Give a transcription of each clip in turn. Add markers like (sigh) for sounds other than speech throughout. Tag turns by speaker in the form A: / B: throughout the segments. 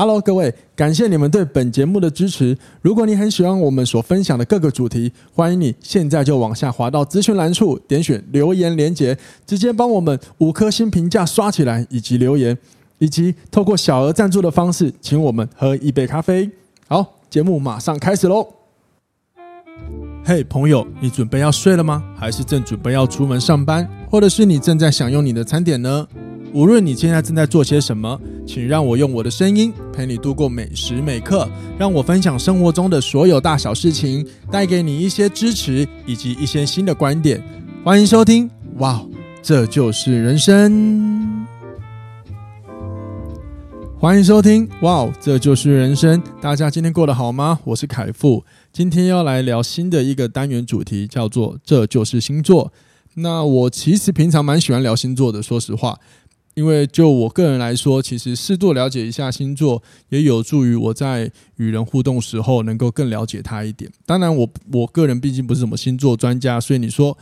A: Hello，各位，感谢你们对本节目的支持。如果你很喜欢我们所分享的各个主题，欢迎你现在就往下滑到资讯栏处，点选留言连接，直接帮我们五颗星评价刷起来，以及留言，以及透过小额赞助的方式，请我们喝一杯咖啡。好，节目马上开始喽！嘿，朋友，你准备要睡了吗？还是正准备要出门上班，或者是你正在享用你的餐点呢？无论你现在正在做些什么，请让我用我的声音陪你度过每时每刻，让我分享生活中的所有大小事情，带给你一些支持以及一些新的观点。欢迎收听，哇，这就是人生。欢迎收听，哇，这就是人生。大家今天过得好吗？我是凯富，今天要来聊新的一个单元主题，叫做“这就是星座”。那我其实平常蛮喜欢聊星座的，说实话。因为就我个人来说，其实适度了解一下星座，也有助于我在与人互动时候能够更了解他一点。当然我，我个人毕竟不是什么星座专家，所以你说，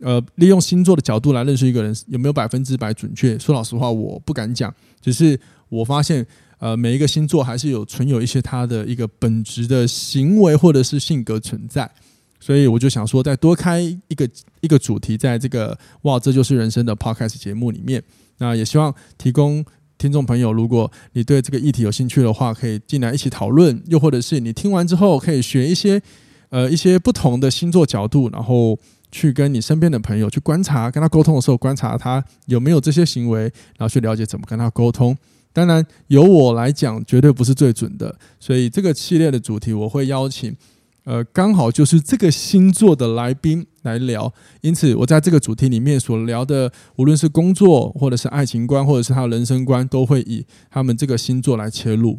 A: 呃，利用星座的角度来认识一个人有没有百分之百准确？说老实话，我不敢讲。只是我发现，呃，每一个星座还是有存有一些他的一个本质的行为或者是性格存在。所以我就想说，再多开一个一个主题，在这个哇，这就是人生的 Podcast 节目里面。那也希望提供听众朋友，如果你对这个议题有兴趣的话，可以进来一起讨论；又或者是你听完之后，可以学一些呃一些不同的星座角度，然后去跟你身边的朋友去观察，跟他沟通的时候，观察他有没有这些行为，然后去了解怎么跟他沟通。当然，由我来讲，绝对不是最准的，所以这个系列的主题我会邀请。呃，刚好就是这个星座的来宾来聊，因此我在这个主题里面所聊的，无论是工作，或者是爱情观，或者是他的人生观，都会以他们这个星座来切入。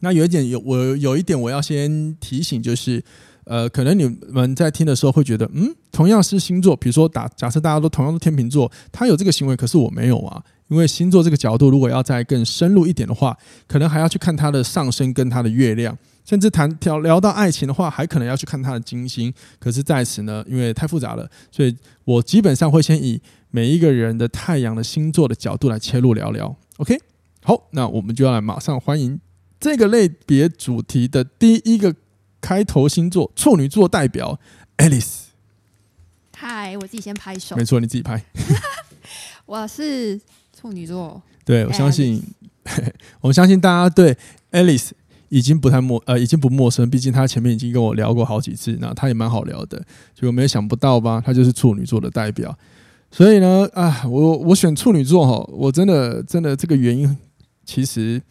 A: 那有一点有我有一点我要先提醒，就是呃，可能你们在听的时候会觉得，嗯，同样是星座，比如说打假设大家都同样是天秤座，他有这个行为，可是我没有啊。因为星座这个角度，如果要再更深入一点的话，可能还要去看它的上升跟它的月亮。甚至谈聊聊到爱情的话，还可能要去看它的金星。可是在此呢，因为太复杂了，所以我基本上会先以每一个人的太阳的星座的角度来切入聊聊。OK，好，那我们就要来马上欢迎这个类别主题的第一个开头星座——处女座代表 Alice。
B: 嗨，我自己先拍手。
A: 没错，你自己拍。(laughs)
B: 我是处女座。
A: 对，我相信，(laughs) 我相信大家对 Alice。已经不太陌呃，已经不陌生，毕竟她前面已经跟我聊过好几次，那她也蛮好聊的，结果没有想不到吧？她就是处女座的代表，所以呢，啊，我我选处女座哈，我真的真的这个原因其实，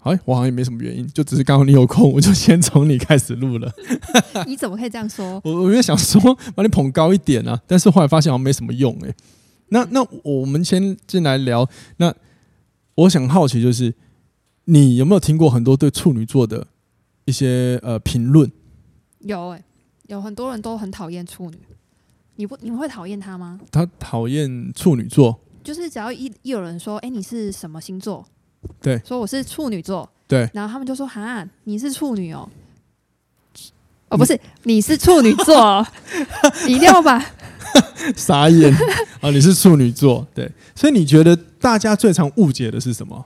A: 哎，我好像也没什么原因，就只是刚好你有空，我就先从你开始录了。(laughs)
B: 你怎么可以这样说？
A: 我我也想说把你捧高一点啊，但是后来发现好像没什么用哎、欸。那那我们先进来聊，那我想好奇就是。你有没有听过很多对处女座的一些呃评论？
B: 有诶、欸，有很多人都很讨厌处女。你不你会讨厌他吗？
A: 他讨厌处女座，
B: 就是只要一一有人说，哎、欸，你是什么星座？
A: 对，
B: 说我是处女座。
A: 对，
B: 然后他们就说，哈，你是处女哦。哦，不是，你是处女座，(laughs) 你一定要吧？(laughs)
A: 傻眼啊、(laughs) 哦！你是处女座，对，所以你觉得大家最常误解的是什么？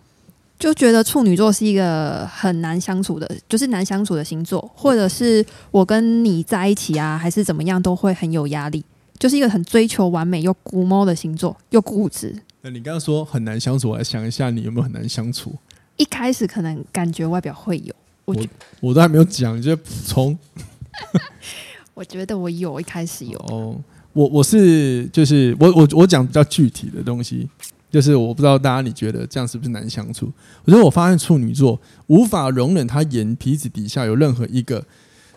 B: 就觉得处女座是一个很难相处的，就是难相处的星座，或者是我跟你在一起啊，还是怎么样，都会很有压力，就是一个很追求完美又孤猫的星座，又固执。
A: 那你刚刚说很难相处，我来想一下，你有没有很难相处？
B: 一开始可能感觉外表会有，我
A: 我，我都还没有讲，你就补充。
B: 我觉得我有，一开始有。
A: 哦，我我是就是我我我讲比较具体的东西。就是我不知道大家你觉得这样是不是难相处？我觉得我发现处女座无法容忍他眼皮子底下有任何一个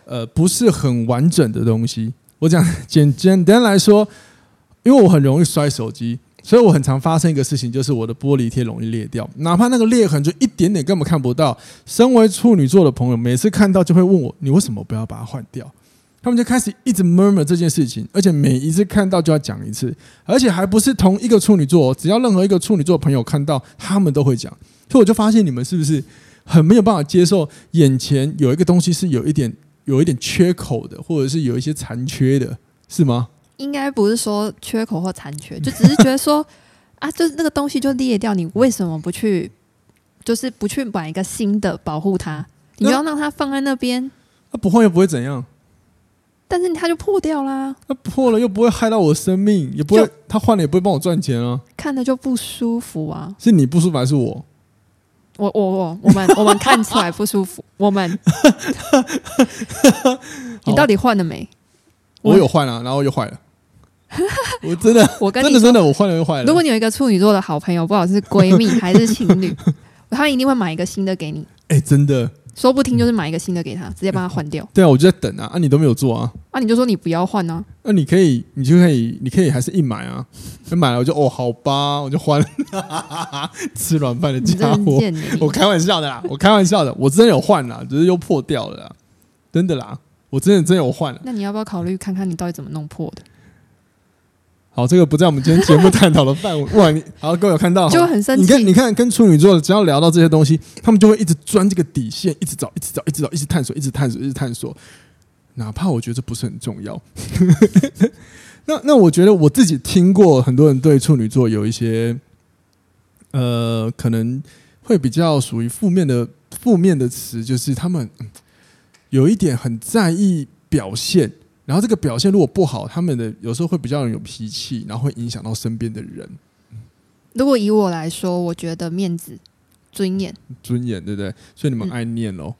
A: 呃不是很完整的东西。我讲简简单来说，因为我很容易摔手机，所以我很常发生一个事情，就是我的玻璃贴容易裂掉，哪怕那个裂痕就一点点根本看不到。身为处女座的朋友，每次看到就会问我：你为什么不要把它换掉？他们就开始一直 murmur 这件事情，而且每一次看到就要讲一次，而且还不是同一个处女座，只要任何一个处女座朋友看到，他们都会讲。所以我就发现你们是不是很没有办法接受眼前有一个东西是有一点有一点缺口的，或者是有一些残缺的，是吗？
B: 应该不是说缺口或残缺，就只是觉得说 (laughs) 啊，就是那个东西就裂掉，你为什么不去就是不去买一个新的保护它，你要让它放在那边。
A: 那不换又不会怎样？
B: 但是它就破掉啦。
A: 那破了又不会害到我的生命，也不会，它换了也不会帮我赚钱啊。
B: 看着就不舒服啊。
A: 是你不舒服还是我？
B: 我我我我们 (laughs) 我们看起来不舒服。我们，(laughs) 你到底换了没？
A: 我有换啊，然后又坏了。(laughs) 我真的，
B: 我跟你
A: 真的真的，我换了又坏了。
B: 如果你有一个处女座的好朋友，不管是闺蜜还是情侣，他一定会买一个新的给你。
A: 哎，真的，说
B: 不听就是买一个新的给他，直接帮他换掉。
A: 对啊，我就在等啊，啊，你都没有做啊，
B: 啊，你就说你不要换啊，
A: 那你可以，你就可以，你可以还是硬买啊，买了我就哦，好吧，我就换了。(laughs) 吃软饭的家伙，我开玩笑的啦，我开玩笑的，我真的有换啦，只是又破掉了啦，真的啦，我真的真的有换了。
B: 那你要不要考虑看看你到底怎么弄破的？
A: 好，这个不在我们今天节目探讨的范围。(laughs) 哇，你好，各位有看到？
B: 就很生气。
A: 你看，你看，跟处女座只要聊到这些东西，他们就会一直钻这个底线，一直找，一直找，一直找，一直探索，一直探索，一直探索。哪怕我觉得这不是很重要。(laughs) 那那我觉得我自己听过很多人对处女座有一些，呃，可能会比较属于负面的负面的词，就是他们有一点很在意表现。然后这个表现如果不好，他们的有时候会比较有脾气，然后会影响到身边的人。
B: 如果以我来说，我觉得面子、尊严、
A: 尊严，对不对？所以你们爱念喽？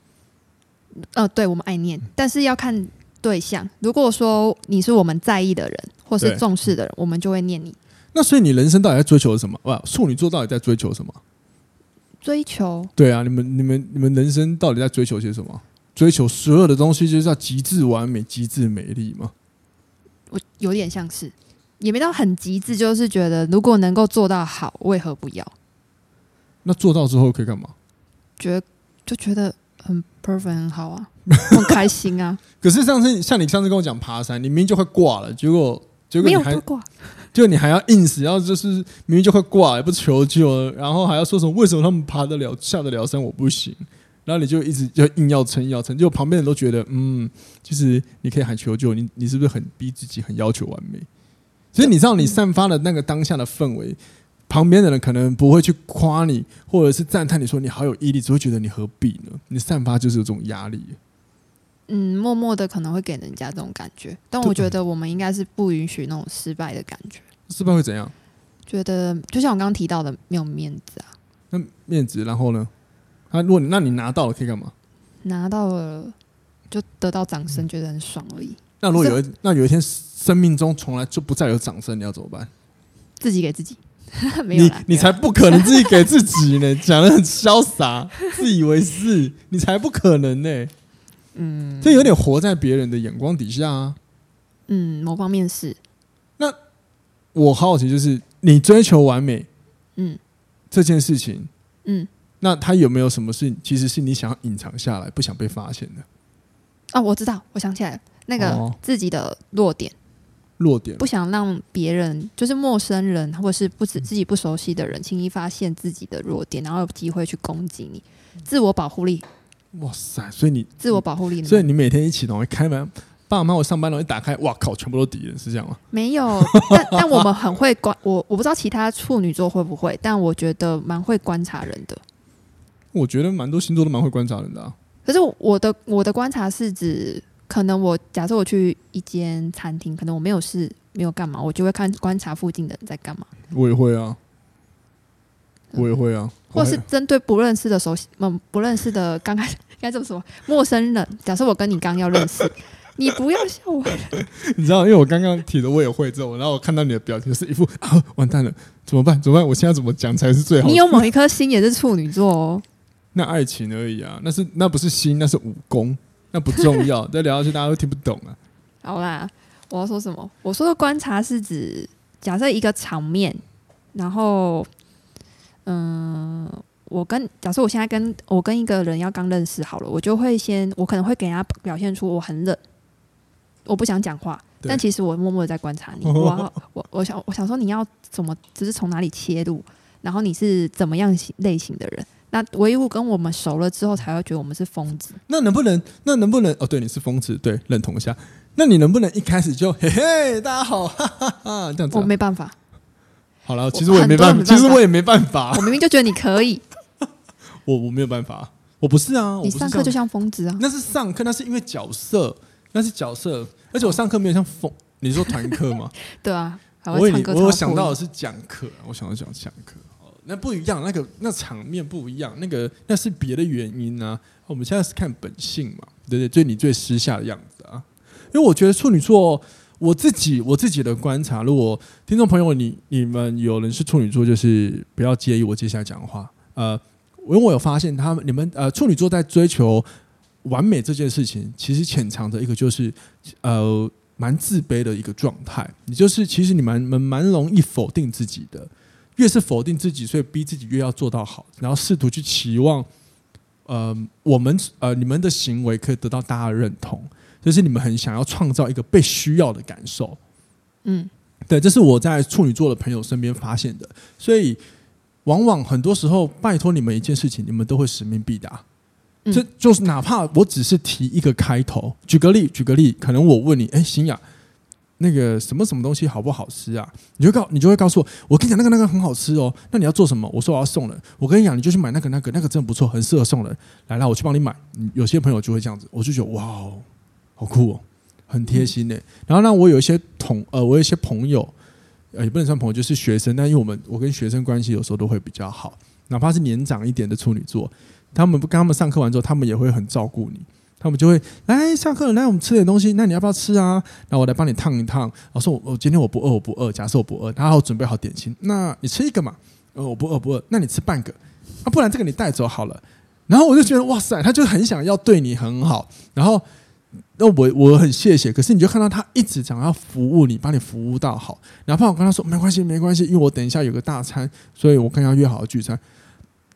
B: 嗯、呃，对，我们爱念，但是要看对象。如果说你是我们在意的人，或是重视的人，我们就会念你。
A: 那所以你人生到底在追求什么？哇，处女座到底在追求什么？
B: 追求？
A: 对啊，你们、你们、你们人生到底在追求些什么？追求所有的东西就是要极致完美、极致美丽吗？
B: 我有点像是，也没到很极致，就是觉得如果能够做到好，为何不要？
A: 那做到之后可以干嘛？
B: 觉得就觉得很 perfect 很好啊，(laughs) 很开心啊。
A: 可是上次像你上次跟我讲爬山，你明明就快挂了，结果结果你还挂，就你还要硬死，要就是明明就快挂，也不求救，然后还要说什么？为什么他们爬得了、下得了山，我不行？然后你就一直就硬要撑，硬要撑，就旁边人都觉得，嗯，其实你可以喊求救，你你是不是很逼自己，很要求完美？其实你知道，你散发的那个当下的氛围，旁边的人可能不会去夸你，或者是赞叹你说你好有毅力，只会觉得你何必呢？你散发就是有这种压力。
B: 嗯，默默的可能会给人家这种感觉，但我觉得我们应该是不允许那种失败的感觉。
A: 失败会怎样？
B: 觉得就像我刚刚提到的，没有面子啊。
A: 那面子，然后呢？那、啊、如果你那你拿到了可以干嘛？拿到了
B: 就得到掌声，觉得很爽而已。
A: 那如果有一那有一天生命中从来就不再有掌声，你要怎么办？
B: 自己给自己。(laughs) 没有
A: 你才不可能自己给自己呢！讲的很潇洒，自以为是，你才不可能呢。嗯，这有点活在别人的眼光底下啊。
B: 嗯，某方面是。
A: 那我好奇就是，你追求完美，
B: 嗯，
A: 这件事情，
B: 嗯。
A: 那他有没有什么事，其实是你想要隐藏下来，不想被发现的？
B: 哦，我知道，我想起来了，那个自己的弱点，
A: 弱点，
B: 不想让别人，就是陌生人或者是不自自己不熟悉的人，轻易发现自己的弱点，然后有机会去攻击你，自我保护力。
A: 哇塞！所以你
B: 自我保护力，
A: 所以你每天一起床会开门，爸爸妈妈我上班了，一打开，哇靠，全部都敌人，是这样吗？
B: 没有，但 (laughs) 但我们很会观，我我不知道其他处女座会不会，但我觉得蛮会观察人的。
A: 我觉得蛮多星座都蛮会观察人的啊。
B: 可是我的我的观察是指，可能我假设我去一间餐厅，可能我没有事，没有干嘛，我就会看观察附近的人在干嘛。
A: 我也会啊，我也会啊。
B: 或是针对不认识的熟悉，嗯，不认识的刚开始应该这么说，陌生人。假设我跟你刚要认识，(laughs) 你不要笑我。
A: 你知道，因为我刚刚提的我也会这种，然后我看到你的表情是一副啊，完蛋了，怎么办？怎么办？我现在怎么讲才是最好？
B: 你有某一颗心也是处女座哦。
A: 那爱情而已啊，那是那不是心，那是武功，那不重要。(laughs) 再聊下去，大家都听不懂啊。
B: 好啦，我要说什么？我说的观察是指，假设一个场面，然后，嗯，我跟假设我现在跟我跟一个人要刚认识好了，我就会先，我可能会给他表现出我很冷，我不想讲话，但其实我默默的在观察你。我我我想我想说你要怎么，只是从哪里切入，然后你是怎么样类型的人。那唯物跟我们熟了之后，才会觉得我们是疯子。
A: 那能不能？那能不能？哦，对，你是疯子，对，认同一下。那你能不能一开始就嘿嘿，大家好，(laughs) 哈哈哈，这样子？
B: 我没办法。
A: 好了，其实我也没办法，其实我也没办法。
B: 我明明就觉得你可以。(laughs)
A: 我我没有办法，我不是啊，
B: 你上课就像疯子啊，
A: 那是上课，那是因为角色，那是角色，而且我上课没有像疯，你说团课吗？(laughs)
B: 对啊，
A: 我我我想到的是讲课，我想到讲讲课。那不一样，那个那场面不一样，那个那是别的原因呢、啊。我们现在是看本性嘛，对不对，最你最私下的样子啊。因为我觉得处女座，我自己我自己的观察，如果听众朋友你你们有人是处女座，就是不要介意我接下来讲话。呃，因为我有发现他们你们呃处女座在追求完美这件事情，其实潜藏着一个就是呃蛮自卑的一个状态。你就是其实你们蛮蛮容易否定自己的。越是否定自己，所以逼自己越要做到好，然后试图去期望，呃，我们呃你们的行为可以得到大家的认同，就是你们很想要创造一个被需要的感受。嗯，对，这是我在处女座的朋友身边发现的，所以往往很多时候拜托你们一件事情，你们都会使命必达。这就是哪怕我只是提一个开头，举个例，举个例，可能我问你，哎，新雅。那个什么什么东西好不好吃啊？你就告你就会告诉我，我跟你讲那个那个很好吃哦。那你要做什么？我说我要送人。我跟你讲，你就去买那个那个那个真的不错，很适合送人。来来，我去帮你买。有些朋友就会这样子，我就觉得哇哦，好酷哦，很贴心呢。然后呢，我有一些同呃，我有一些朋友，呃，也不能算朋友，就是学生。但因为我们我跟学生关系有时候都会比较好，哪怕是年长一点的处女座，他们不跟他们上课完之后，他们也会很照顾你。他们就会来上课，来我们吃点东西。那你要不要吃啊？那我来帮你烫一烫。我说我我今天我不饿，我不饿。假设我不饿，然后准备好点心。那你吃一个嘛？呃，我不饿不饿。那你吃半个啊？不然这个你带走好了。然后我就觉得哇塞，他就很想要对你很好。然后那我我很谢谢。可是你就看到他一直想要服务你，把你服务到好。哪怕我跟他说没关系没关系，因为我等一下有个大餐，所以我跟他约好了聚餐。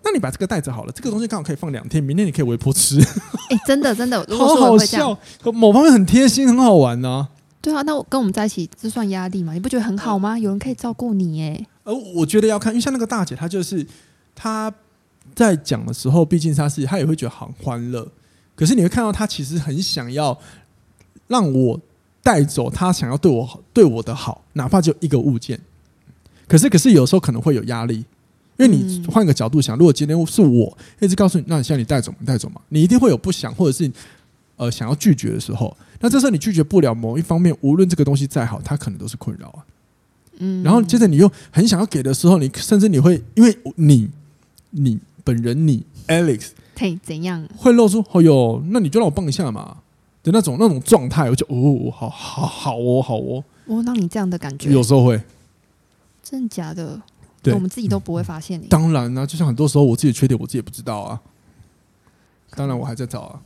A: 那你把这个带着好了，这个东西刚好可以放两天，明天你可以微波吃。哎、
B: 欸，真的 (laughs) 真的，
A: 好好笑，某方面很贴心，很好玩呢、啊。
B: 对啊，那我跟我们在一起，这算压力吗？你不觉得很好吗？有人可以照顾你，哎。
A: 呃，我觉得要看，因为像那个大姐，她就是她在讲的时候，毕竟她是她也会觉得很欢乐。可是你会看到她其实很想要让我带走她想要对我对我的好，哪怕就一个物件。可是可是有时候可能会有压力。因为你换个角度想，如果今天是我一直告诉你，那你现在你带走，你带走嘛，你一定会有不想或者是呃想要拒绝的时候。那这时候你拒绝不了某一方面，无论这个东西再好，它可能都是困扰啊。嗯。然后接着你又很想要给的时候，你甚至你会因为你你本人你 Alex
B: 嘿怎样
A: 会露出哦哟，那你就让我帮一下嘛的那种那种状态，我就哦好好好哦好哦。
B: 哦，那你这样的感觉
A: 有时候会
B: 真的假的？
A: 对
B: 我们自己都不会发现你。
A: 当然呢、啊，就像很多时候我自己的缺点，我自己也不知道啊。当然我还在找啊。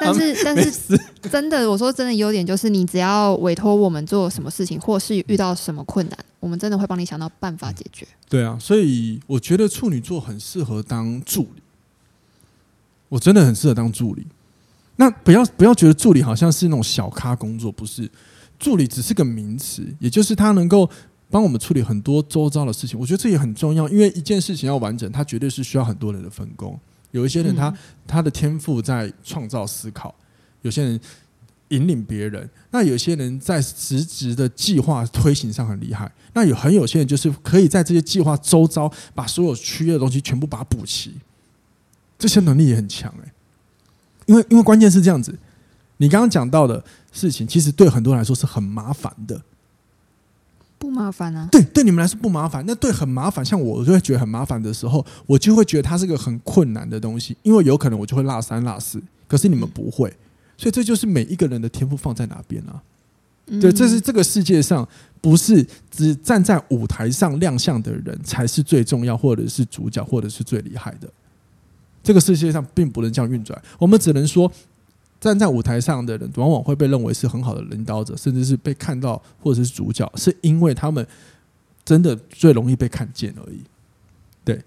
B: 但是 (laughs) 但是真的，我说真的，优点就是你只要委托我们做什么事情，或是遇到什么困难，我们真的会帮你想到办法解决。
A: 对啊，所以我觉得处女座很适合当助理。我真的很适合当助理。那不要不要觉得助理好像是那种小咖工作，不是。助理只是个名词，也就是他能够。帮我们处理很多周遭的事情，我觉得这也很重要，因为一件事情要完整，它绝对是需要很多人的分工。有一些人他，他他的天赋在创造思考，有些人引领别人，那有些人在实质的计划推行上很厉害。那有很有些人就是可以在这些计划周遭把所有缺的东西全部把它补齐，这些能力也很强诶。因为因为关键是这样子，你刚刚讲到的事情，其实对很多人来说是很麻烦的。
B: 不麻烦啊，
A: 对，对你们来说不麻烦。那对很麻烦，像我就会觉得很麻烦的时候，我就会觉得它是个很困难的东西，因为有可能我就会落三落四。可是你们不会，所以这就是每一个人的天赋放在哪边啊？对，这是这个世界上不是只站在舞台上亮相的人才是最重要，或者是主角，或者是最厉害的。这个世界上并不能这样运转，我们只能说。站在舞台上的人，往往会被认为是很好的领导者，甚至是被看到或者是主角，是因为他们真的最容易被看见而已。对，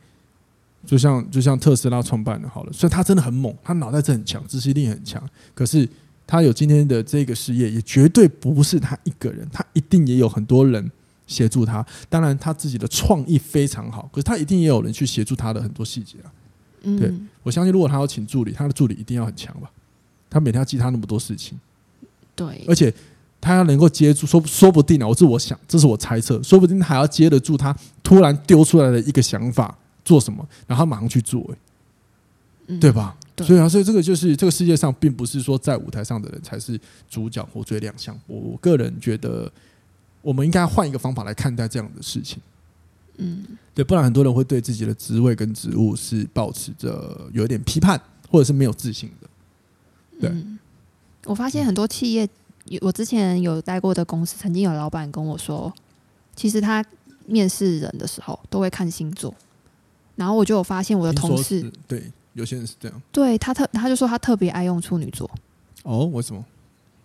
A: 就像就像特斯拉创办的，好了，所以他真的很猛，他脑袋很强，执行力很强。可是他有今天的这个事业，也绝对不是他一个人，他一定也有很多人协助他。当然，他自己的创意非常好，可是他一定也有人去协助他的很多细节啊。对，我相信，如果他要请助理，他的助理一定要很强吧。他每天要记他那么多事情，
B: 对，
A: 而且他要能够接住，说说不定啊，我是我想，这是我猜测，说不定还要接得住他突然丢出来的一个想法，做什么，然后马上去做，
B: 嗯、
A: 对吧？
B: 对
A: 所以啊，所以这个就是这个世界上，并不是说在舞台上的人才是主角或最亮相。我我个人觉得，我们应该换一个方法来看待这样的事情。
B: 嗯，
A: 对，不然很多人会对自己的职位跟职务是保持着有一点批判，或者是没有自信的。对，
B: 嗯、我发现很多企业，我之前有待过的公司，曾经有老板跟我说，其实他面试人的时候都会看星座，然后我就有发现我的同事，
A: 对，有些人是这样，
B: 对他特他就说他特别爱用处女座。
A: 哦，为什么？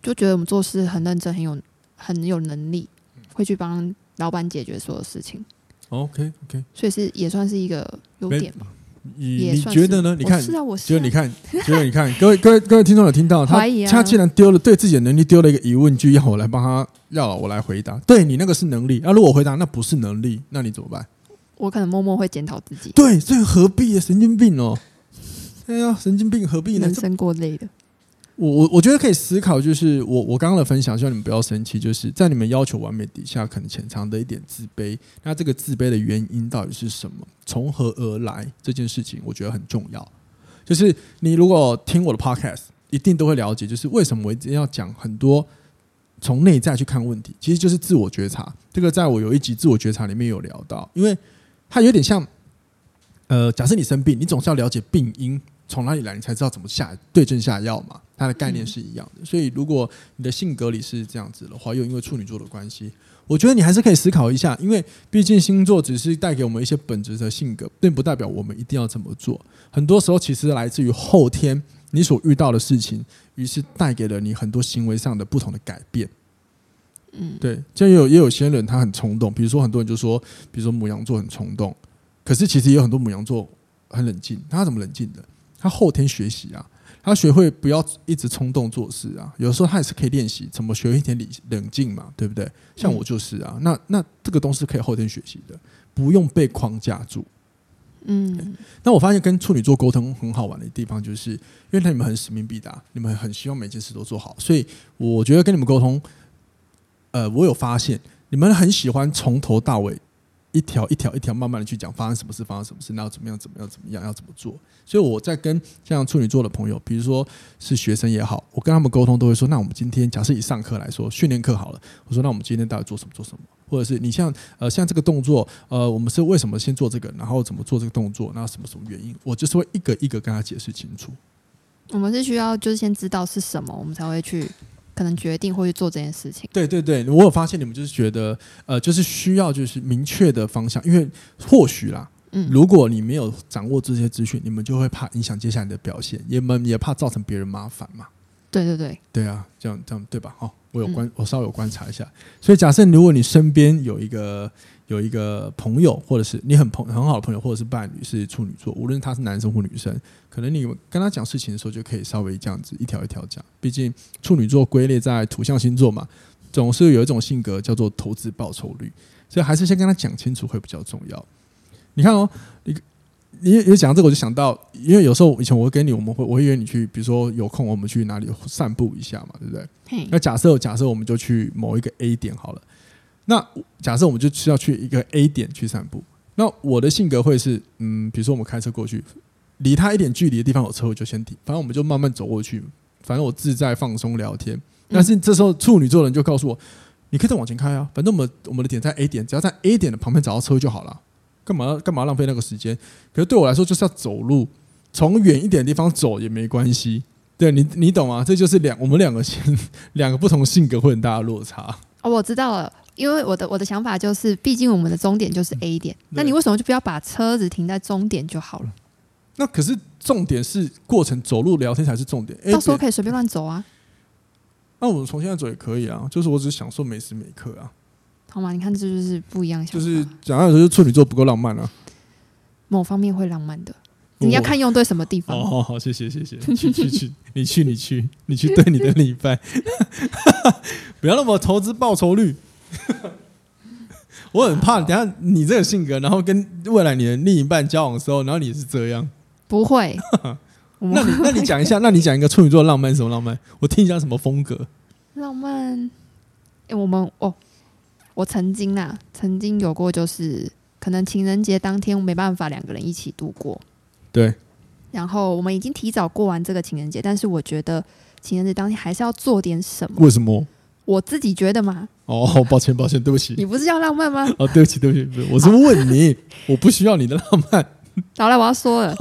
B: 就觉得我们做事很认真，很有很有能力，会去帮老板解决所有事情。
A: OK OK，
B: 所以是也算是一个优点吧。
A: 你你觉得呢？你看，
B: 是啊，我是、啊。
A: 觉得你看，(laughs) 觉得你看，各位各位各位听众有听到他？他既然丢了对自己的能力丢了一个疑问句，要我来帮他，要我来回答。对你那个是能力，那、啊、如果我回答那不是能力，那你怎么办？
B: 我可能默默会检讨自己。
A: 对，所以何必啊？神经病哦！哎呀，神经病何必呢？
B: 人生过累的。
A: 我我我觉得可以思考，就是我我刚刚的分享，希望你们不要生气。就是在你们要求完美底下，可能潜藏的一点自卑。那这个自卑的原因到底是什么？从何而来？这件事情我觉得很重要。就是你如果听我的 podcast，一定都会了解，就是为什么我一定要讲很多从内在去看问题，其实就是自我觉察。这个在我有一集自我觉察里面有聊到，因为它有点像，呃，假设你生病，你总是要了解病因。从哪里来，你才知道怎么下对症下药嘛？它的概念是一样的。所以，如果你的性格里是这样子的话，又因为处女座的关系，我觉得你还是可以思考一下。因为毕竟星座只是带给我们一些本质的性格，并不代表我们一定要这么做。很多时候，其实来自于后天你所遇到的事情，于是带给了你很多行为上的不同的改变。嗯，对。就也有也有些人他很冲动，比如说很多人就说，比如说母羊座很冲动，可是其实也有很多母羊座很冷静。他怎么冷静的？他后天学习啊，他学会不要一直冲动做事啊。有时候他也是可以练习怎么学一点理冷静嘛，对不对？像我就是啊，那那这个东西可以后天学习的，不用被框架住。嗯，那我发现跟处女座沟通很好玩的地方，就是因为你们很使命必达，你们很希望每件事都做好，所以我觉得跟你们沟通，呃，我有发现你们很喜欢从头到尾。一条一条一条慢慢的去讲发生什么事，发生什么事，那要怎么样怎么样怎么样要怎么做？所以我在跟像处女座的朋友，比如说是学生也好，我跟他们沟通都会说：那我们今天假设以上课来说，训练课好了，我说那我们今天到底做什么做什么？或者是你像呃像这个动作，呃我们是为什么先做这个，然后怎么做这个动作，那什么什么原因？我就是会一个一个跟他解释清楚。
B: 我们是需要就是先知道是什么，我们才会去。可能决定会去做这件事情。
A: 对对对，我有发现你们就是觉得，呃，就是需要就是明确的方向，因为或许啦，嗯，如果你没有掌握这些资讯，你们就会怕影响接下来的表现，也们也怕造成别人麻烦嘛。
B: 对对对，
A: 对啊，这样这样对吧？哦，我有观，我稍微有观察一下。所以假设如果你身边有一个。有一个朋友，或者是你很朋很好的朋友，或者是伴侣是处女座，无论他是男生或女生，可能你跟他讲事情的时候，就可以稍微这样子一条一条讲。毕竟处女座归类在土象星座嘛，总是有一种性格叫做投资报酬率，所以还是先跟他讲清楚会比较重要。你看哦，你你你讲这个，我就想到，因为有时候以前我会跟你，我们会我会约你去，比如说有空我们去哪里散步一下嘛，对不对？那假设假设我们就去某一个 A 点好了。那假设我们就需要去一个 A 点去散步，那我的性格会是，嗯，比如说我们开车过去，离他一点距离的地方有车，我就先停，反正我们就慢慢走过去，反正我自在放松聊天。但是这时候处女座人就告诉我，你可以再往前开啊，反正我们我们的点在 A 点，只要在 A 点的旁边找到车就好了，干嘛干嘛浪费那个时间？可是对我来说就是要走路，从远一点的地方走也没关系。对你你懂吗？这就是两我们两个性 (laughs) 两个不同性格会很大的落差。
B: 哦，我知道了。因为我的我的想法就是，毕竟我们的终点就是 A 点，那你为什么就不要把车子停在终点就好了？
A: 那可是重点是过程走路聊天才是重点，
B: 到时候可以随便乱走啊。
A: 那我们从现在走也可以啊，就是我只是享受每时每刻啊。
B: 好吗？你看这就是不一样想法。
A: 就是讲到就是处女座不够浪漫啊，
B: 某方面会浪漫的，你要看用对什么地方。
A: 哦，好好，谢谢谢谢，去去去，你去你去你去对你的另一半，(laughs) 不要那么投资报酬率。(laughs) 我很怕，等下你这个性格，然后跟未来你的另一半交往的时候，然后你是这样，
B: 不会。(laughs)
A: 那你那你讲一下，那你讲一个处女座浪漫什么浪漫？我听一下什么风格？
B: 浪漫？哎，我们哦，我曾经啊，曾经有过，就是可能情人节当天没办法两个人一起度过。
A: 对，
B: 然后我们已经提早过完这个情人节，但是我觉得情人节当天还是要做点什么。
A: 为什么？
B: 我自己觉得嘛。
A: 哦，抱歉，抱歉，对不起。
B: 你不是要浪漫吗？
A: 哦，对不起，对不起，不是，我是问你，我不需要你的浪漫。(laughs)
B: 好了，我要说了。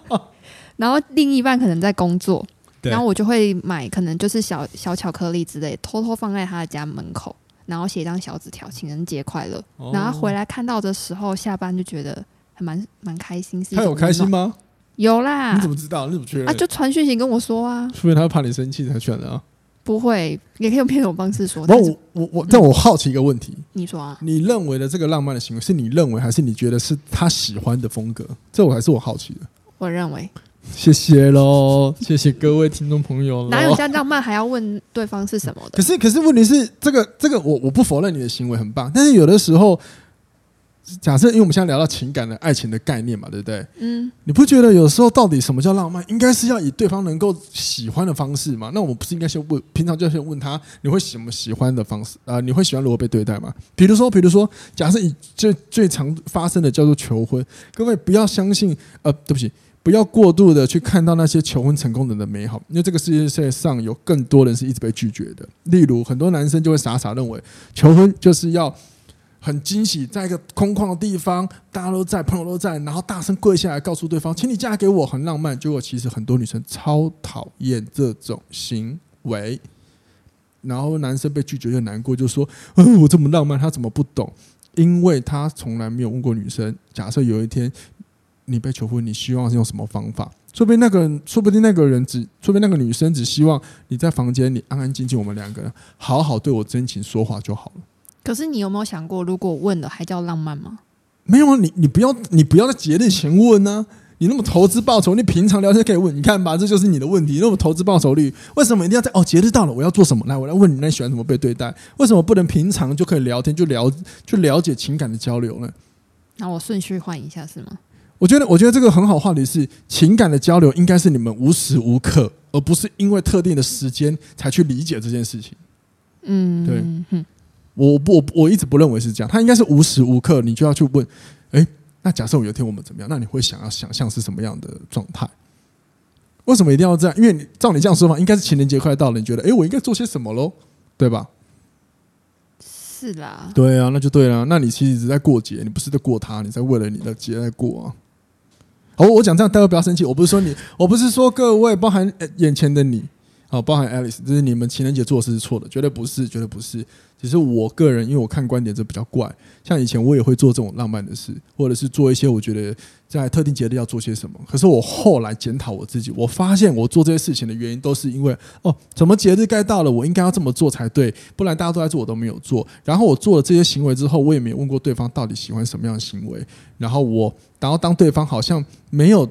B: (laughs) 然后另一半可能在工作，然后我就会买可能就是小小巧克力之类，偷偷放在他的家门口，然后写一张小纸条，情人节快乐。
A: 哦、
B: 然后回来看到的时候，下班就觉得还蛮蛮开心。是
A: 他有开心吗？
B: 有啦。
A: 你怎么知道？你怎么确认？
B: 啊，就传讯息跟我说啊。
A: 除非他怕你生气才选的啊。
B: 不会，也可以用别种方式说。
A: 我我我我，但我好奇一个问题。
B: 你说啊？
A: 你认为的这个浪漫的行为，是你认为还是你觉得是他喜欢的风格？这我还是我好奇的。
B: 我认为。
A: 谢谢喽，(laughs) 谢谢各位听众朋友。
B: 哪有这样浪漫还要问对方是什么的？
A: 可是可是问题是，这个这个我我不否认你的行为很棒，但是有的时候，假设因为我们现在聊到情感的爱情的概念嘛，对不对？嗯。你不觉得有时候到底什么叫浪漫？应该是要以对方能够喜欢的方式嘛？那我们不是应该先问，平常就先问他，你会什么喜欢的方式啊、呃？你会喜欢如何被对待吗？比如说，比如说，假设以最最常发生的叫做求婚，各位不要相信，呃，对不起。不要过度的去看到那些求婚成功的人的美好，因为这个世界上有更多人是一直被拒绝的。例如，很多男生就会傻傻认为求婚就是要很惊喜，在一个空旷的地方，大家都在，朋友都在，然后大声跪下来告诉对方，请你嫁给我，很浪漫。结果其实很多女生超讨厌这种行为，然后男生被拒绝就难过，就说：“嗯，我这么浪漫，他怎么不懂？因为他从来没有问过女生。假设有一天。”你被求婚，你希望是用什么方法？说不定那个人，说不定那个人只，说不定那个女生只希望你在房间里安安静静，我们两个人好好对我真情说话就好了。
B: 可是你有没有想过，如果问了还叫浪漫吗？
A: 没有啊，你你不要，你不要在节日前问呢、啊。你那么投资报酬，你平常聊天可以问。你看吧，这就是你的问题。那么投资报酬率，为什么一定要在哦节日到了我要做什么？来，我来问你，那你喜欢怎么被对待？为什么不能平常就可以聊天，就聊就了解情感的交流呢？
B: 那我顺序换一下是吗？
A: 我觉得，我觉得这个很好话题是情感的交流，应该是你们无时无刻，而不是因为特定的时间才去理解这件事情。嗯，对，我不，我我一直不认为是这样，他应该是无时无刻你就要去问，哎，那假设有一天我们怎么样，那你会想要想象是什么样的状态？为什么一定要这样？因为你照你这样说嘛，应该是情人节快到了，你觉得，哎，我应该做些什么喽？对吧？
B: 是啦。
A: 对啊，那就对了。那你其实一直在过节，你不是在过他，你在为了你的节在过啊。好，我讲这样，大家不要生气。我不是说你，我不是说各位，包含眼前的你，好，包含 Alice，就是你们情人节做的事是错的，绝对不是，绝对不是。只是我个人，因为我看观点这比较怪。像以前我也会做这种浪漫的事，或者是做一些我觉得在特定节日要做些什么。可是我后来检讨我自己，我发现我做这些事情的原因都是因为哦，什么节日该到了，我应该要这么做才对，不然大家都在做，我都没有做。然后我做了这些行为之后，我也没有问过对方到底喜欢什么样的行为。然后我，然后当对方好像没有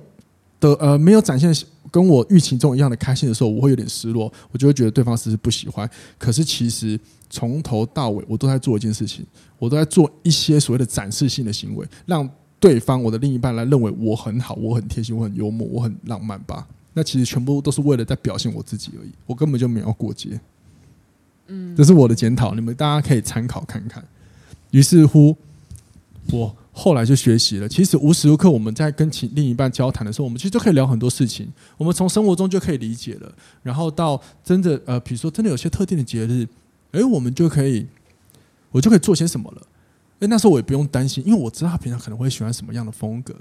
A: 的呃没有展现。跟我预期中一样的开心的时候，我会有点失落，我就会觉得对方是不是不喜欢。可是其实从头到尾，我都在做一件事情，我都在做一些所谓的展示性的行为，让对方我的另一半来认为我很好，我很贴心，我很幽默，我很浪漫吧。那其实全部都是为了在表现我自己而已，我根本就没有过节。嗯，这是我的检讨，你们大家可以参考看看。于是乎，我。后来就学习了。其实无时无刻我们在跟其另一半交谈的时候，我们其实就可以聊很多事情。我们从生活中就可以理解了。然后到真的呃，比如说真的有些特定的节日，哎，我们就可以，我就可以做些什么了。哎，那时候我也不用担心，因为我知道他平常可能会喜欢什么样的风格。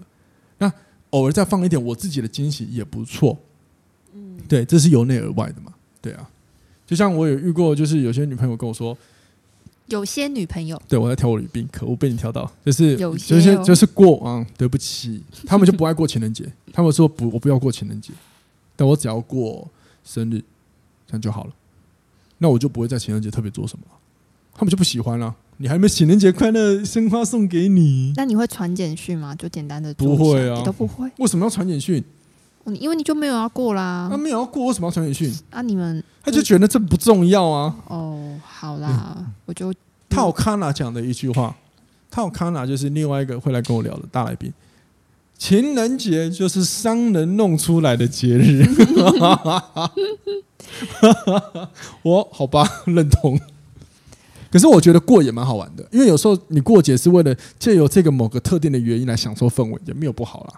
A: 那偶尔再放一点我自己的惊喜也不错。嗯，对，这是由内而外的嘛。对啊，就像我有遇过，就是有些女朋友跟我说。
B: 有些女朋友，
A: 对我在挑我女兵，可恶被你挑到，就是
B: 有些、哦、
A: 就是就是过往、嗯，对不起，他们就不爱过情人节，(laughs) 他们说不，我不要过情人节，但我只要过生日，这样就好了，那我就不会在情人节特别做什么，他们就不喜欢了。你还没情人节快乐，鲜花送给你，
B: 那你会传简讯吗？就简单的
A: 不会啊，
B: 你都不会，
A: 为什么要传简讯？
B: 因为你就没有要过啦，
A: 那、啊、没有要过，为什么要传简讯？
B: 啊，你们
A: 他就觉得这不重要啊。
B: 哦，好啦，嗯、我就
A: 套卡纳讲的一句话，套卡纳就是另外一个会来跟我聊的大来宾。情人节就是商人弄出来的节日，(laughs) 我好吧，认同。可是我觉得过也蛮好玩的，因为有时候你过节是为了借由这个某个特定的原因来享受氛围，也没有不好啦。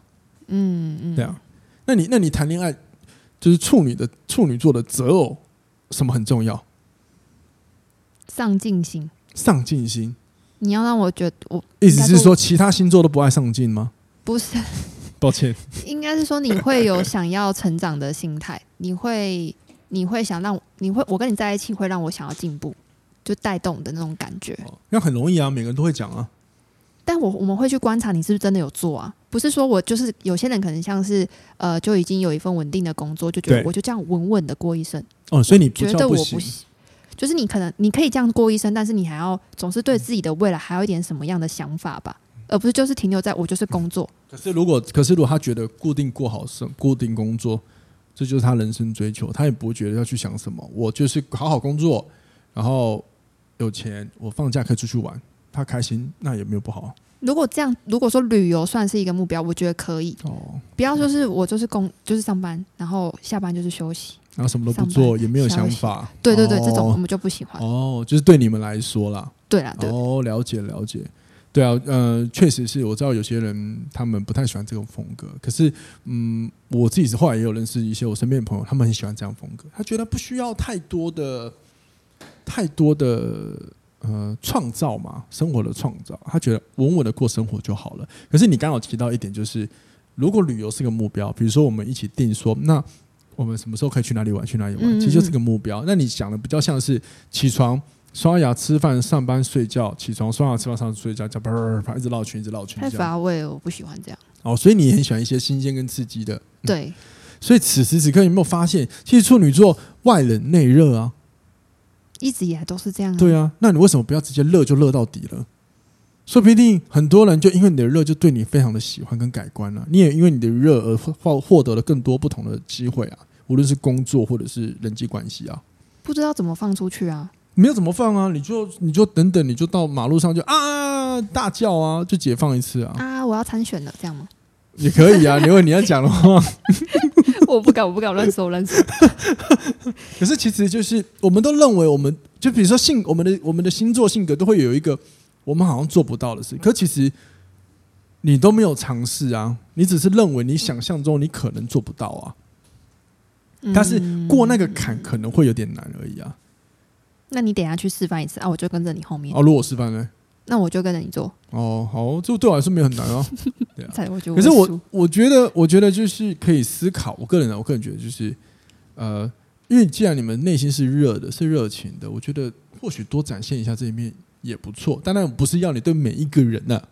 A: 嗯嗯，对啊。那你那你谈恋爱就是处女的处女座的择偶，什么很重要？
B: 上进心。
A: 上进心。
B: 你要让我觉得我
A: 意思是说其他星座都不爱上进吗？
B: 不是，
A: 抱歉。(laughs)
B: 应该是说你会有想要成长的心态，你会你会想让你会我跟你在一起会让我想要进步，就带动的那种感觉。
A: 那很容易啊，每个人都会讲啊。
B: 但我我们会去观察你是不是真的有做啊？不是说我就是有些人可能像是呃就已经有一份稳定的工作，就觉得我就这样稳稳的过一生。
A: 哦，所以你不
B: 觉得我不行。就是你可能你可以这样过一生，但是你还要总是对自己的未来还有一点什么样的想法吧，而不是就是停留在我就是工作。
A: 可是如果可是如果他觉得固定过好生固定工作，这就是他人生追求，他也不会觉得要去想什么。我就是好好工作，然后有钱，我放假可以出去玩，他开心那也没有不好。
B: 如果这样，如果说旅游算是一个目标，我觉得可以。哦，不要说是我就是工就是上班，然后下班就是休息。
A: 然后什么都不做，也没有想法。
B: 对对对，这种我们就不喜欢。
A: 哦，就是对你们来说啦。
B: 对啦，对。
A: 哦，了解了解。对啊，呃，确实是我知道有些人他们不太喜欢这种风格。可是，嗯，我自己是后来也有认识一些我身边的朋友，他们很喜欢这样风格。他觉得不需要太多的、太多的呃创造嘛，生活的创造。他觉得稳稳的过生活就好了。可是你刚好提到一点，就是如果旅游是个目标，比如说我们一起定说那。我们什么时候可以去哪里玩？去哪里玩？其实就是个目标。那你想的比较像是起床、刷牙、吃饭、上班、睡觉。起床、刷牙、吃饭、上班、睡觉，叫叭叭一直绕圈，一直绕圈。
B: 太乏味了，我不喜欢这样。
A: 哦，所以你很喜欢一些新鲜跟刺激的。
B: 对、
A: 嗯。所以此时此刻，有没有发现，其实处女座外冷内热啊？
B: 一直以来都是这样、啊。
A: 对啊，那你为什么不要直接热就热到底了？说不定很多人就因为你的热，就对你非常的喜欢跟改观了、啊。你也因为你的热而获获得了更多不同的机会啊。无论是工作或者是人际关系啊，
B: 不知道怎么放出去啊？
A: 没有怎么放啊？你就你就等等，你就到马路上就啊大叫啊，就解放一次啊！
B: 啊，我要参选了，这样吗？
A: 也可以啊，因为你要讲的话，(laughs) (laughs)
B: 我不敢，我不敢乱说乱说。(laughs)
A: 可是其实就是我们都认为，我们就比如说性，我们的我们的星座性格都会有一个我们好像做不到的事，可其实你都没有尝试啊，你只是认为你想象中你可能做不到啊。但是过那个坎可能会有点难而已啊。
B: 那你等下去示范一次啊，我就跟着你后面。
A: 哦，如果示范呢？
B: 那我就跟着你做。
A: 哦，好，这对我来说没有很难哦。对啊，
B: 我
A: 可是我我觉得，我觉得就是可以思考。我个人呢，我个人觉得就是，呃，因为既然你们内心是热的，是热情的，我觉得或许多展现一下这一面也不错。当然，不是要你对每一个人呢、啊，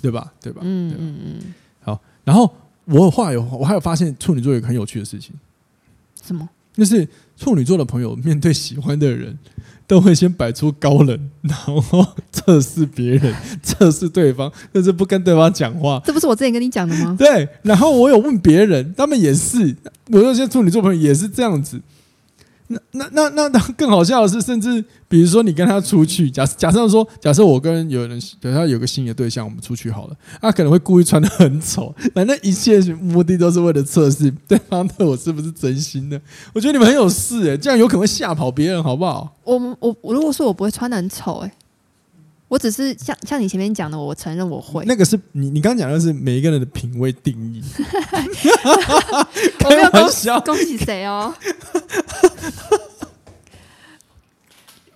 A: 对吧？对吧？嗯嗯嗯。好，然后我后来有我还有发现处女座有一个很有趣的事情。
B: 什么？
A: 就是处女座的朋友面对喜欢的人，都会先摆出高冷，然后测试别人，测试对方，但是不跟对方讲话。
B: 这不是我之前跟你讲的吗？
A: 对。然后我有问别人，他们也是，我有些处女座朋友也是这样子。那那那那更好笑的是，甚至比如说你跟他出去，假假设说，假设我跟有人，等下有个新的对象，我们出去好了，他可能会故意穿的很丑，反正一切目的都是为了测试对方对我是不是真心的。我觉得你们很有事诶、这样有可能会吓跑别人，好不好？
B: 我我我如果说我不会穿的很丑诶、我只是像像你前面讲的，我承认我会。那
A: 个是你你刚刚讲的是每一个人的品味定义。(laughs)
B: 我没有恭喜恭喜谁哦。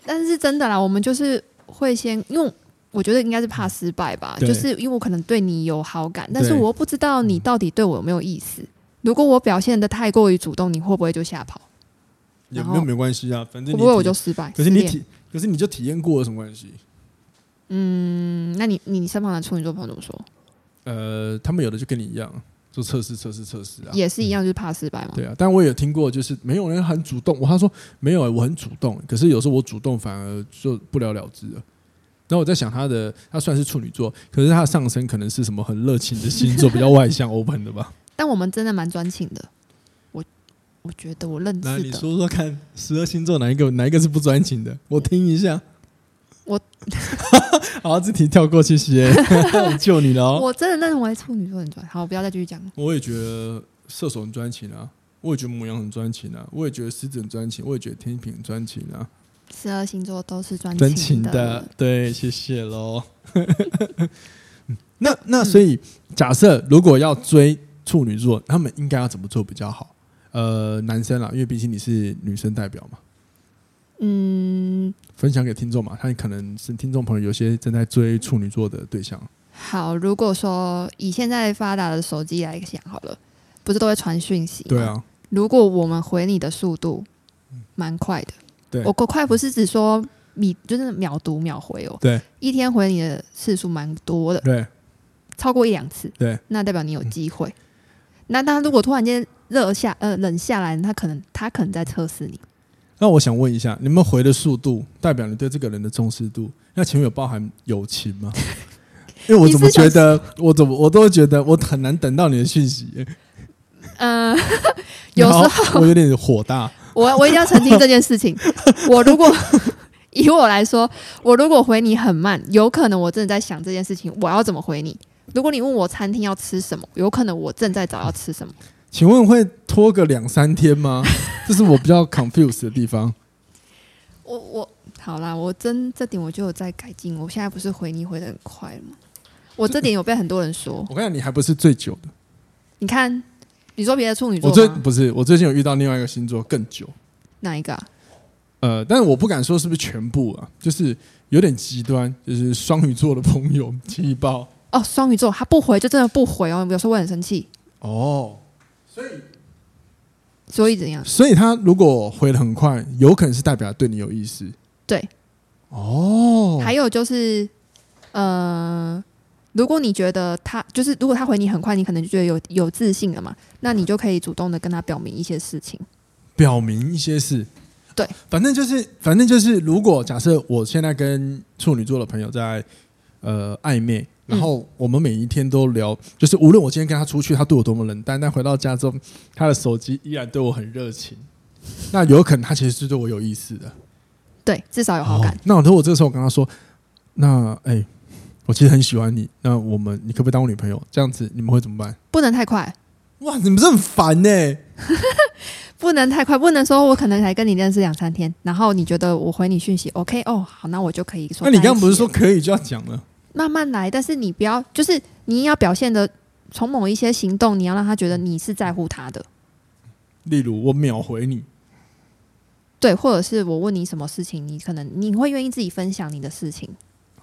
B: 但是真的啦，我们就是会先，因为我觉得应该是怕失败吧，就是因为我可能对你有好感，但是我不知道你到底对我有没有意思。如果我表现的太过于主动，你会不会就吓跑？
A: 也没有没关系啊，反正
B: 会不会我就失败。
A: 可是你体，可是你就体验过有什么关系？
B: 嗯，那你你身旁的处女座朋友怎么说？
A: 呃，他们有的就跟你一样，做测试测试测试啊，
B: 也是一样，就是怕失败嘛。
A: 对啊，但我也听过，就是没有人很主动。我他说没有、欸，我很主动，可是有时候我主动反而就不了了之了。然后我在想，他的他虽然是处女座，可是他的上升可能是什么很热情的星座，比较外向 open 的吧。
B: 但我们真的蛮专情的，我我觉得我认识的。
A: 你说说看，十二星座哪一个哪一个是不专情的？我听一下。
B: 我 (laughs)
A: 好，这题跳过去，谢谢，我救你了哦。
B: 我真的认为处女座很专，好，不要再继续讲了。
A: 我也觉得射手很专情啊，我也觉得母羊很专情啊，我也觉得狮子很专情，我也觉得天秤很专情啊。
B: 十二星座都是专
A: 专情的，对，谢谢喽。(laughs) 那那所以，假设如果要追处女座，他们应该要怎么做比较好？呃，男生啦，因为毕竟你是女生代表嘛。
B: 嗯，
A: 分享给听众嘛，他可能是听众朋友，有些正在追处女座的对象。
B: 好，如果说以现在发达的手机来讲好了，不是都会传讯息？
A: 对啊。
B: 如果我们回你的速度蛮快的，
A: 对，
B: 我够快不是指说你就是秒读秒回哦，
A: 对，
B: 一天回你的次数蛮多的，
A: 对，
B: 超过一两次，
A: 对，
B: 那代表你有机会。嗯、那他如果突然间热下呃冷下来，他可能他可能在测试你。
A: 那我想问一下，你们回的速度代表你对这个人的重视度？那请问有包含友情吗？(laughs) 因为我怎么觉得，我怎么我都觉得我很难等到你的讯息。
B: 嗯、呃，(laughs) 有时候
A: 我有点火大。
B: 我我一定要澄清这件事情。(laughs) 我如果以我来说，我如果回你很慢，有可能我正在想这件事情，我要怎么回你？如果你问我餐厅要吃什么，有可能我正在找要吃什么。
A: 请问会拖个两三天吗？(laughs) 这是我比较 confused 的地方。
B: 我我好啦，我真这点我就有在改进。我现在不是回你回的很快了吗？我这点有被很多人说。(laughs)
A: 我看你还不是最久的。
B: 你看，你说别的处女座，
A: 我最不是，我最近有遇到另外一个星座更久。
B: 哪一个啊？
A: 呃，但是我不敢说是不是全部啊，就是有点极端，就是双鱼座的朋友气爆。
B: 哦，双鱼座他不回就真的不回哦，有时候会很生气。
A: 哦，所以
B: 所以怎样？
A: 所以他如果回的很快，有可能是代表对你有意思。
B: 对。
A: 哦。
B: 还有就是，呃。如果你觉得他就是，如果他回你很快，你可能就觉得有有自信了嘛，那你就可以主动的跟他表明一些事情，
A: 表明一些事，
B: 对，
A: 反正就是，反正就是，如果假设我现在跟处女座的朋友在呃暧昧，然后我们每一天都聊，嗯、就是无论我今天跟他出去，他对我多么冷淡，但回到家之后，他的手机依然对我很热情，那有可能他其实是对我有意思的，
B: 对，至少有好感。哦、
A: 那如果这个时候我跟他说，那哎。欸我其实很喜欢你，那我们你可不可以当我女朋友？这样子你们会怎么办？
B: 不能太快。
A: 哇，你们这很烦呢、欸。(laughs)
B: 不能太快，不能说我可能才跟你认识两三天，然后你觉得我回你讯息，OK？哦，好，那我就可以说。
A: 那你刚刚不是说可以就要讲了？
B: 慢慢来，但是你不要，就是你要表现的从某一些行动，你要让他觉得你是在乎他的。
A: 例如，我秒回你。
B: 对，或者是我问你什么事情，你可能你会愿意自己分享你的事情。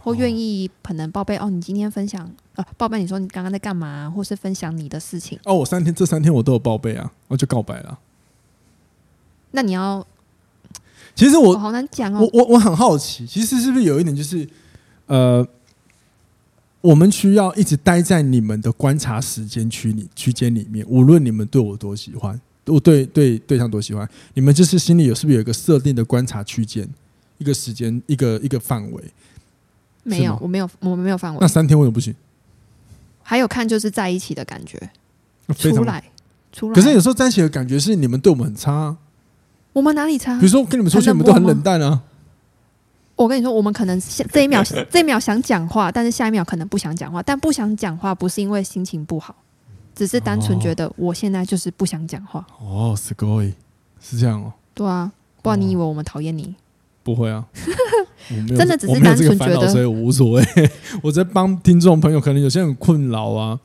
B: 或愿意可能报备哦，你今天分享呃报备，你说你刚刚在干嘛，或是分享你的事情
A: 哦。我三天这三天我都有报备啊，我就告白了。
B: 那你要，
A: 其实我、
B: 哦、好难讲哦。
A: 我我我很好奇，其实是不是有一点就是呃，我们需要一直待在你们的观察时间区里区间里面，无论你们对我多喜欢，我对对对象多喜欢，你们就是心里有是不是有一个设定的观察区间，一个时间一个一个范围？
B: 没有，我没有，我们没有范围。
A: 那三天为什么不行？
B: 还有看就是在一起的感觉，出来，出来。
A: 可是有时候在一起的感觉是你们对我们很差啊。
B: 我们哪里差？
A: 比如说跟你们出去，你们都很冷淡啊。
B: 我跟你说，我们可能这一秒(laughs) 这一秒想讲话，但是下一秒可能不想讲话。但不想讲话不是因为心情不好，只是单纯觉得我现在就是不想讲话。
A: 哦，すごい，是这样哦。
B: 对啊，不然你以为我们讨厌你？
A: 不会啊，(laughs)
B: 真的只是单纯觉得，
A: 所以我无所谓。(laughs) 我在帮听众朋友，可能有些人困扰啊。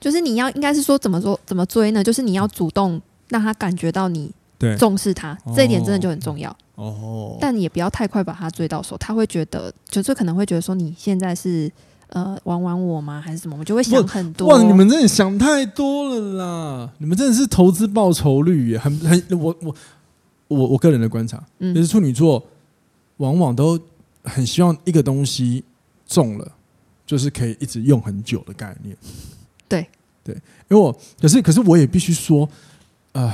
B: 就是你要应该是说怎么说怎么追呢？就是你要主动让他感觉到你 重视他，这一点真的就很重要。哦，但也不要太快把他追到手，他会觉得，就是可能会觉得说你现在是呃玩玩我吗？还是什么？我就会想很多。
A: 哇，你们真的想太多了啦！你们真的是投资报酬率耶，很很我我我我个人的观察，嗯，就是处女座。往往都很希望一个东西中了，就是可以一直用很久的概念。
B: 对
A: 对，因为我可是可是我也必须说，呃，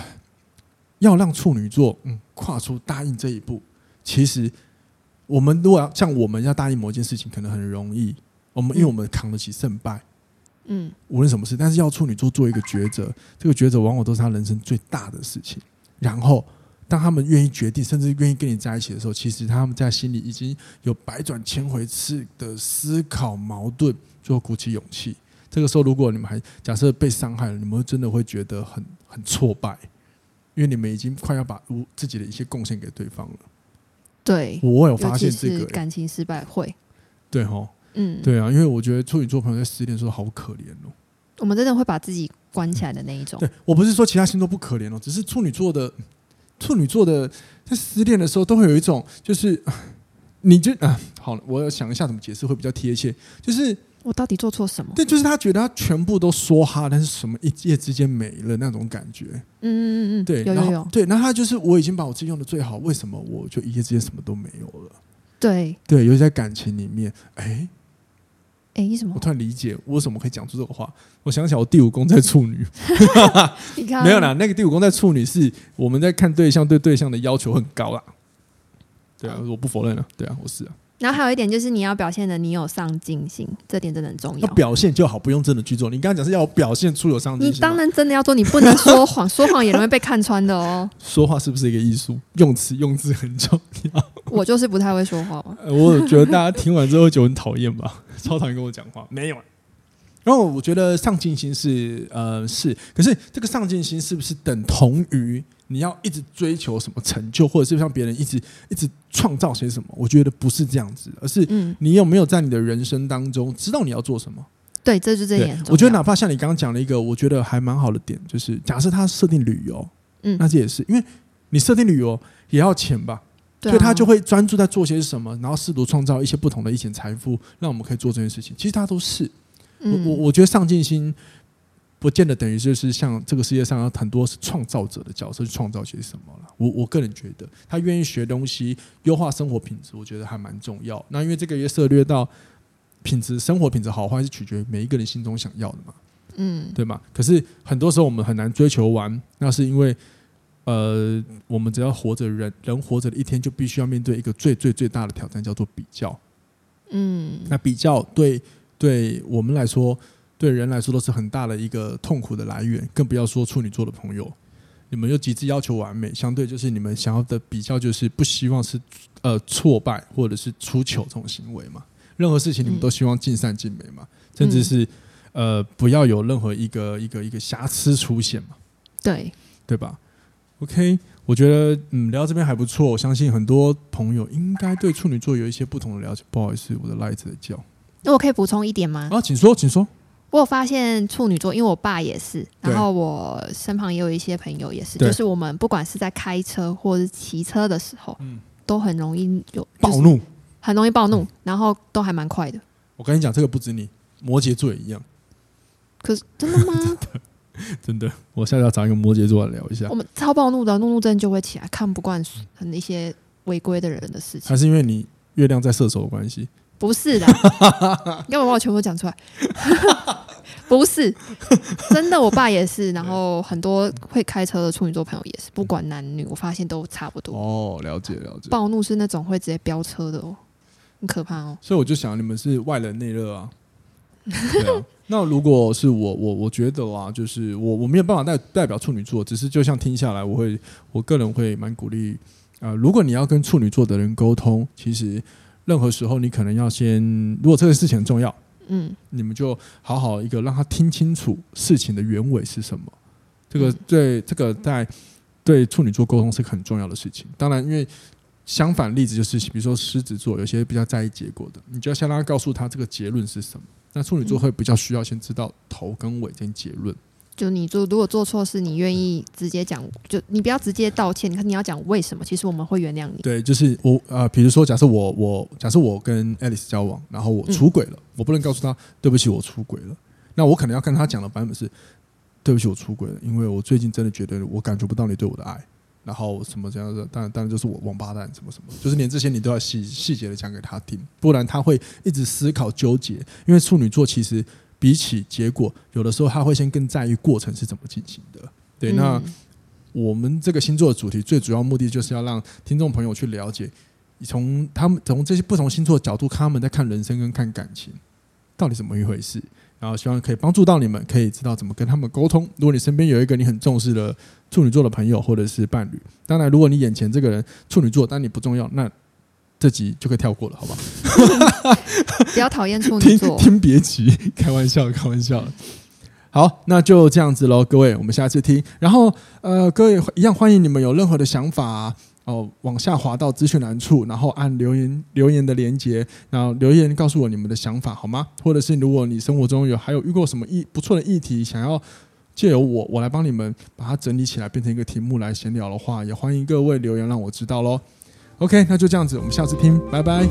A: 要让处女座嗯跨出答应这一步，其实我们如果要像我们要答应某件事情，可能很容易。我们因为我们扛得起胜败，嗯，无论什么事，但是要处女座做一个抉择，(laughs) 这个抉择往往都是他人生最大的事情。然后。当他们愿意决定，甚至愿意跟你在一起的时候，其实他们在心里已经有百转千回次的思考、矛盾，最后鼓起勇气。这个时候，如果你们还假设被伤害了，你们真的会觉得很很挫败，因为你们已经快要把自己的一些贡献给对方了。
B: 对，
A: 我有发现这个
B: 感情失败会。
A: 对哈，
B: 嗯，
A: 对啊，因为我觉得处女座朋友在失恋的时候好可怜哦。
B: 我们真的会把自己关起来的那一种。
A: 对，我不是说其他星座不可怜哦，只是处女座的处女座的在失恋的时候都会有一种，就是你就啊，好了，我要想一下怎么解释会比较贴切，就是。
B: 我到底做错什么？
A: 对，就是他觉得他全部都说哈，但是什么一夜之间没了那种感觉。
B: 嗯嗯嗯嗯，
A: 对，
B: 有有有。
A: 对，那他就是我已经把我自己用的最好，为什么我就一夜之间什么都没有了？
B: 对
A: 对，尤其在感情里面，哎
B: 哎，什么？
A: 我突然理解我为什么可以讲出这个话。我想起来，我第五宫在处女，(laughs)
B: 你看
A: 没有啦，那个第五宫在处女是我们在看对象，对对象的要求很高啦。对啊，我不否认了。对啊，我是啊。
B: 然后还有一点就是你要表现的你有上进心，这点真的很重要。
A: 要表现就好，不用真的去做。你刚刚讲是要表现出有上进心，
B: 你当然真的要做，你不能说谎，说谎也容易被看穿的哦。
A: 说话是不是一个艺术？用词用字很重要。
B: 我就是不太会说话。
A: 我觉得大家听完之后就很讨厌吧，超讨厌跟我讲话。没有。然后我觉得上进心是呃是，可是这个上进心是不是等同于？你要一直追求什么成就，或者是像别人一直一直创造些什么？我觉得不是这样子，而是你有没有在你的人生当中知道你要做什么？
B: 对，这就这点。
A: 我觉得哪怕像你刚刚讲了一个，我觉得还蛮好的点，就是假设他设定旅游，嗯，那这也是因为你设定旅游也要钱吧？所以他就会专注在做些什么，然后试图创造一些不同的一些财富，让我们可以做这件事情。其实他都是，我我我觉得上进心。不见得等于就是像这个世界上有很多是创造者的角色去创造些什么了。我我个人觉得，他愿意学东西，优化生活品质，我觉得还蛮重要。那因为这个也涉略到品质，生活品质好坏是取决于每一个人心中想要的嘛，嗯，对吗？可是很多时候我们很难追求完，那是因为呃，我们只要活着，人人活着的一天就必须要面对一个最最最大的挑战，叫做比较。嗯，那比较对对我们来说。对人来说都是很大的一个痛苦的来源，更不要说处女座的朋友，你们又极致要求完美，相对就是你们想要的比较，就是不希望是呃挫败或者是出糗这种行为嘛。任何事情你们都希望尽善尽美嘛，甚至是呃不要有任何一个一个一个瑕疵出现嘛。
B: 对，
A: 对吧？OK，我觉得嗯聊到这边还不错，我相信很多朋友应该对处女座有一些不同的了解。不好意思，我的赖子在叫。
B: 那我可以补充一点吗？
A: 啊，请说，请说。
B: 我有发现处女座，因为我爸也是，然后我身旁也有一些朋友也是，就是我们不管是在开车或者是骑车的时候，嗯，都很容易有
A: 暴怒，
B: 很容易暴怒，然后都还蛮快的。
A: 我跟你讲，这个不止你，摩羯座也一样。
B: 可是真的吗？(laughs)
A: 真的，真的，我现在要找一个摩羯座来聊一下。
B: 我们超暴怒的，怒怒症就会起来，看不惯很一些违规的人的事情。
A: 还是因为你月亮在射手的关系？
B: 不是的，(laughs) 你要不要把我全部讲出来？(laughs) 不是，真的，我爸也是，然后很多会开车的处女座朋友也是，不管男女，我发现都差不多。
A: 哦，了解了解。
B: 暴怒是那种会直接飙车的哦，很可怕哦。
A: 所以我就想，你们是外冷内热啊。对啊。(laughs) 那如果是我，我我觉得啊，就是我我没有办法代代表处女座，只是就像听下来，我会我个人会蛮鼓励啊、呃，如果你要跟处女座的人沟通，其实。任何时候，你可能要先，如果这个事情很重要，嗯，你们就好好一个让他听清楚事情的原委是什么。这个对这个在对处女座沟通是很重要的事情。当然，因为相反例子就是，比如说狮子座，有些比较在意结果的，你就要先让他告诉他这个结论是什么。那处女座会比较需要先知道头跟尾跟结论。
B: 就你做，如果做错事，你愿意直接讲，就你不要直接道歉，你看你要讲为什么，其实我们会原谅你。
A: 对，就是我呃，比如说假设我我假设我跟 Alice 交往，然后我出轨了，嗯、我不能告诉他对不起，我出轨了。那我可能要跟他讲的版本是对不起，我出轨了，因为我最近真的觉得我感觉不到你对我的爱，然后什么这样的，当然当然就是我王八蛋什么什么，就是连这些你都要细细节的讲给他听，不然他会一直思考纠结，因为处女座其实。比起结果，有的时候他会先更在意过程是怎么进行的。对，那我们这个星座的主题最主要目的就是要让听众朋友去了解，从他们从这些不同星座的角度，他们在看人生跟看感情到底怎么一回事。然后希望可以帮助到你们，可以知道怎么跟他们沟通。如果你身边有一个你很重视的处女座的朋友或者是伴侣，当然如果你眼前这个人处女座，但你不重要，那。这集就可以跳过了，好吧？(laughs)
B: 不要讨厌处女座，(laughs)
A: 听别急，开玩笑，开玩笑。好，那就这样子喽，各位，我们下次听。然后，呃，各位一样欢迎你们有任何的想法啊，哦，往下滑到资讯栏处，然后按留言留言的连接，然后留言告诉我你们的想法好吗？或者是如果你生活中有还有遇过什么议不错的议题，想要借由我我来帮你们把它整理起来，变成一个题目来闲聊的话，也欢迎各位留言让我知道喽。ok 那就这样子，我们下次听，拜拜。